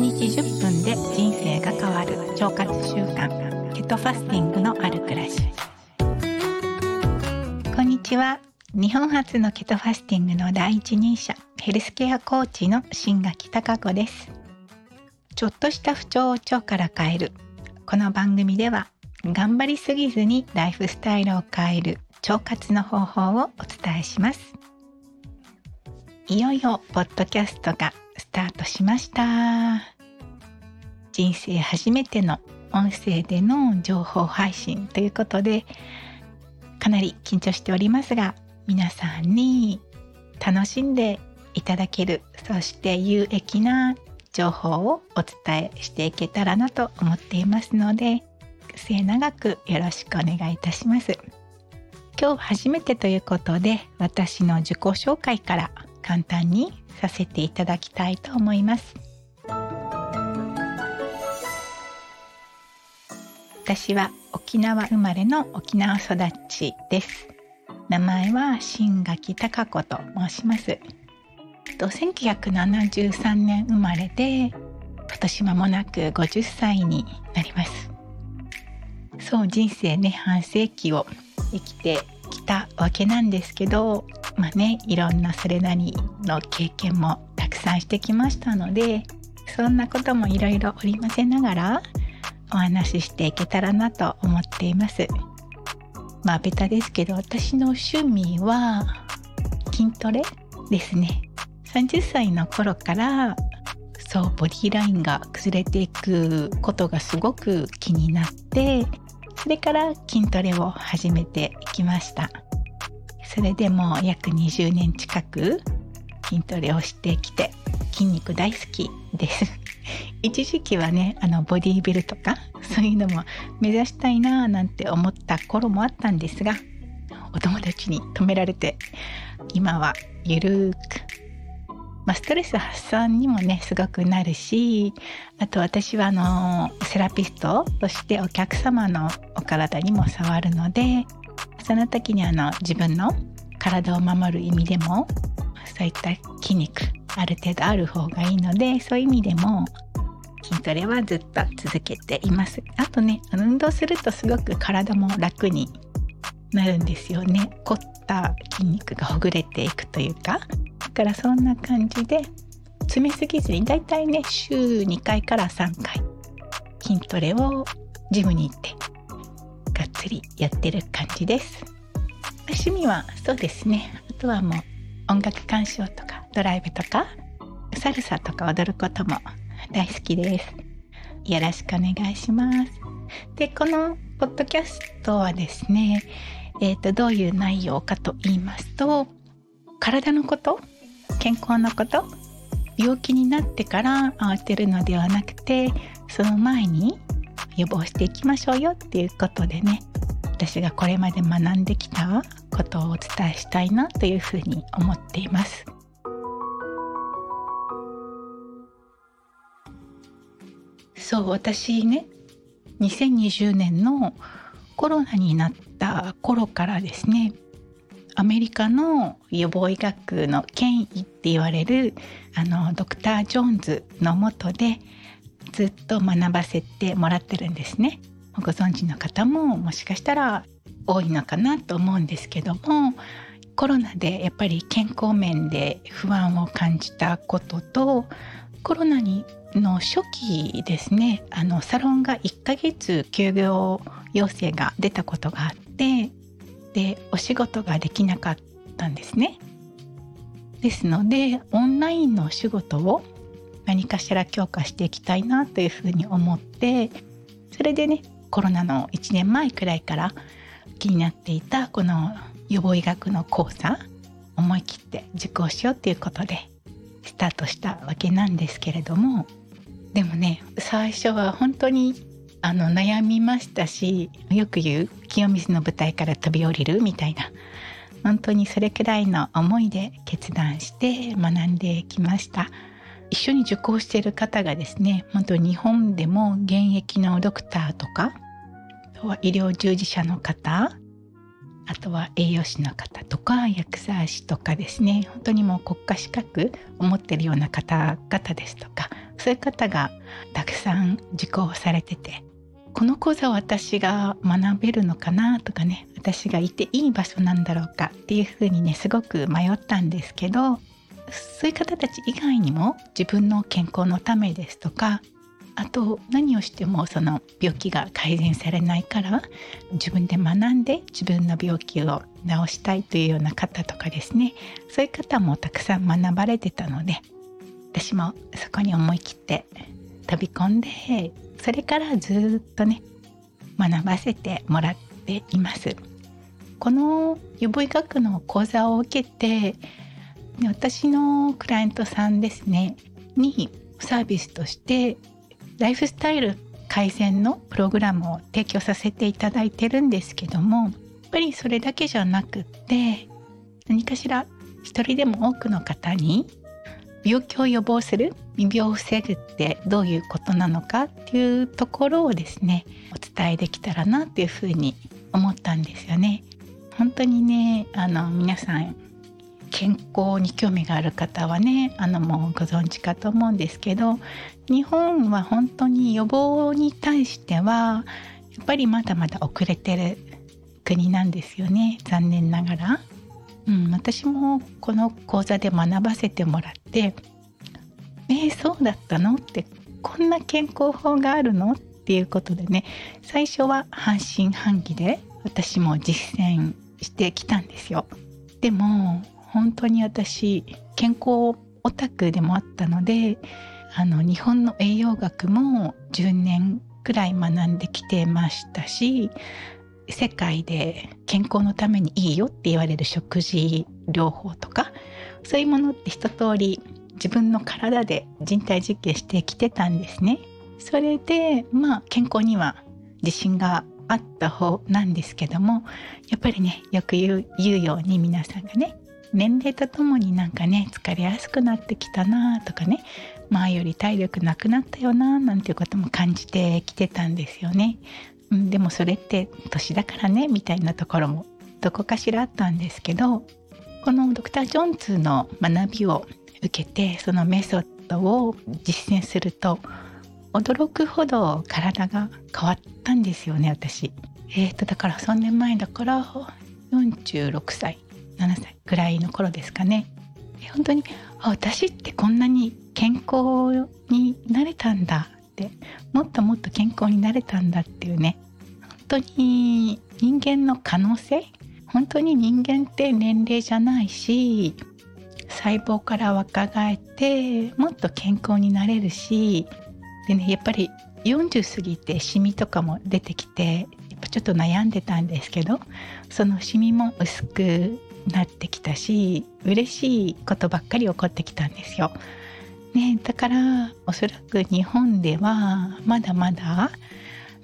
日10分で人生が変わる腸活習慣ケトファスティングのある暮らし。こんにちは。日本初のケトファスティングの第一人者ヘルスケアコーチの新垣孝子です。ちょっとした不調を腸から変える。この番組では頑張りすぎずにライフスタイルを変える腸活の方法をお伝えします。いよいよポッドキャストがタートしました。人生初めての音声での情報配信ということでかなり緊張しておりますが皆さんに楽しんでいただけるそして有益な情報をお伝えしていけたらなと思っていますので末永くよろしくお願いいたします。今日初めてということで私の自己紹介から簡単にさせていただきたいと思います。私は沖縄生まれの沖縄育ちです。名前は新垣孝子と申します。1973年生まれで今年間もなく50歳になります。そう人生ね半世紀を生きてきたわけなんですけどまあねいろんなそれなりの経験もたくさんしてきましたのでそんなこともいろいろ織り交ぜながらお話ししていけたらなと思っています。まあベタですけど私の趣味は筋トレですね。30歳の頃からそうボディラインが崩れていくことがすごく気になってそれから筋トレを始めていきましたそれでもう約20年近く筋トレをしてきて筋肉大好きです。一時期はねあのボディービルとかそういうのも目指したいななんて思った頃もあったんですがお友達に止められて今はゆるーく。まあ、ストレス発散にもねすごくなるしあと私はあのセラピストとしてお客様のお体にも触るのでその時にあの自分の体を守る意味でもそういった筋肉ある程度ある方がいいのでそういう意味でも筋トレはずっと続けています。あとね運動するとすごく体も楽になるんですよね。凝った筋肉がほぐれていくというか。だからそんな感じで詰めすぎずにだいたいね週2回から3回筋トレをジムに行ってつりやってる感じです。趣味はそうですね。あとはもう音楽鑑賞とかドライブとかサルサとか踊ることも大好きです。よろしくお願いします。でこのポッドキャストはですねえーとどういう内容かと言いますと体のこと健康のこと病気になってから慌てるのではなくてその前に予防していきましょうよっていうことでね私がこれまで学んできたことをお伝えしたいなというふうに思っています。そう私ね2020年のコロナになった頃からですねアメリカの予防医学の権威って言われるあのドクター・ジョーンズのもとでずっと学ばせてもらってるんですね。ご存知の方ももしかしたら多いのかなと思うんですけどもコロナでやっぱり健康面で不安を感じたこととコロナにの初期ですねあのサロンが1ヶ月休業要請が出たことがあってでお仕事ができなかったんですね。ですのでオンラインの仕事を何かしら強化していきたいなというふうに思ってそれでねコロナの1年前くらいから気になっていたこの予防医学の講座思い切って受講しようっていうことでスタートしたわけなんですけれどもでもね最初は本当にあの悩みましたしよく言う清水の舞台から飛び降りるみたいな本当にそれくらいの思いで決断して学んできました。一緒に受講している方がですね本当日本でも現役のドクターとかあとは医療従事者の方あとは栄養士の方とか薬剤師とかですね本当にもう国家資格を持ってるような方々ですとかそういう方がたくさん受講されててこの講座を私が学べるのかなとかね私がいていい場所なんだろうかっていうふうにねすごく迷ったんですけどそういう方たち以外にも自分の健康のためですとかあと何をしてもその病気が改善されないから自分で学んで自分の病気を治したいというような方とかですね。そういう方もたくさん学ばれてたので私もそこに思い切って飛び込んでそれからずっとね学ばせてもらっています。この予防医学の講座を受けて私のクライアントさんですねにサービスとしてライフスタイル改善のプログラムを提供させていただいてるんですけどもやっぱりそれだけじゃなくって何かしら一人でも多くの方に病気を予防する未病を防ぐってどういうことなのかっていうところをですねお伝えできたらなっていうふうに思ったんですよね。本当にねあの皆さん健康に興味がある方はねあのもうご存知かと思うんですけど日本は本当に予防に対してはやっぱりまだまだ遅れてる国なんですよね残念ながら。うん、私もこの講座で学ばせてもらって「えー、そうだったの?」ってこんな健康法があるの？っていうことでね最初は半信半疑で私も実践してきたんですよ。でも本当に私健康オタクでもあったのであの日本の栄養学も10年くらい学んできてましたし世界で健康のためにいいよって言われる食事療法とかそういうものって一通り自分の体で人体実験してきてたんですね。それでまあ健康には自信があった方なんですけどもやっぱりねよく言う言うように皆さんがね年齢とともになんかね疲れやすくなってきたなとかね前より体力なくなったよななんていうことも感じてきてたんですよね。うん、でもそれって年だからねみたいなところもどこかしらあったんですけどこのドクター・ジョンズの学びを受けてそのメソッドを実践すると驚くほど体が変わったんですよね私。えーとだから3年前だから46歳7歳ぐらいの頃ですかね。本当に私ってこんなに健康になれたんだってもっともっと健康になれたんだっていうね本当に人間の可能性本当に人間って年齢じゃないし細胞から若返ってもっと健康になれるしでねやっぱり40過ぎてシミとかも出てきてやっぱちょっと悩んでたんですけどそのシミも薄くなってきたし嬉しいことばっかり起こってきたんですよ。ね、だからおそらく日本ではまだまだ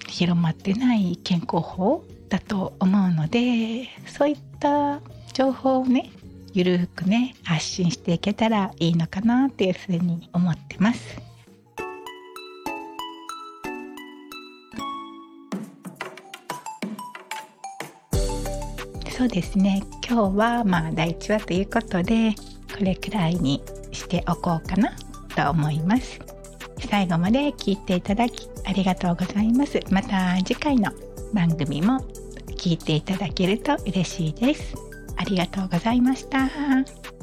広まってない健康法だと思うのでそういった情報をねゆるくね発信していけたらいいのかなっていうふうに思ってます。そうですね。今日はまあ第1話ということでこれくらいにしておこうかなと思います。最後まで聞いていただきありがとうございます。また次回の番組も聞いていただけると嬉しいです。ありがとうございました。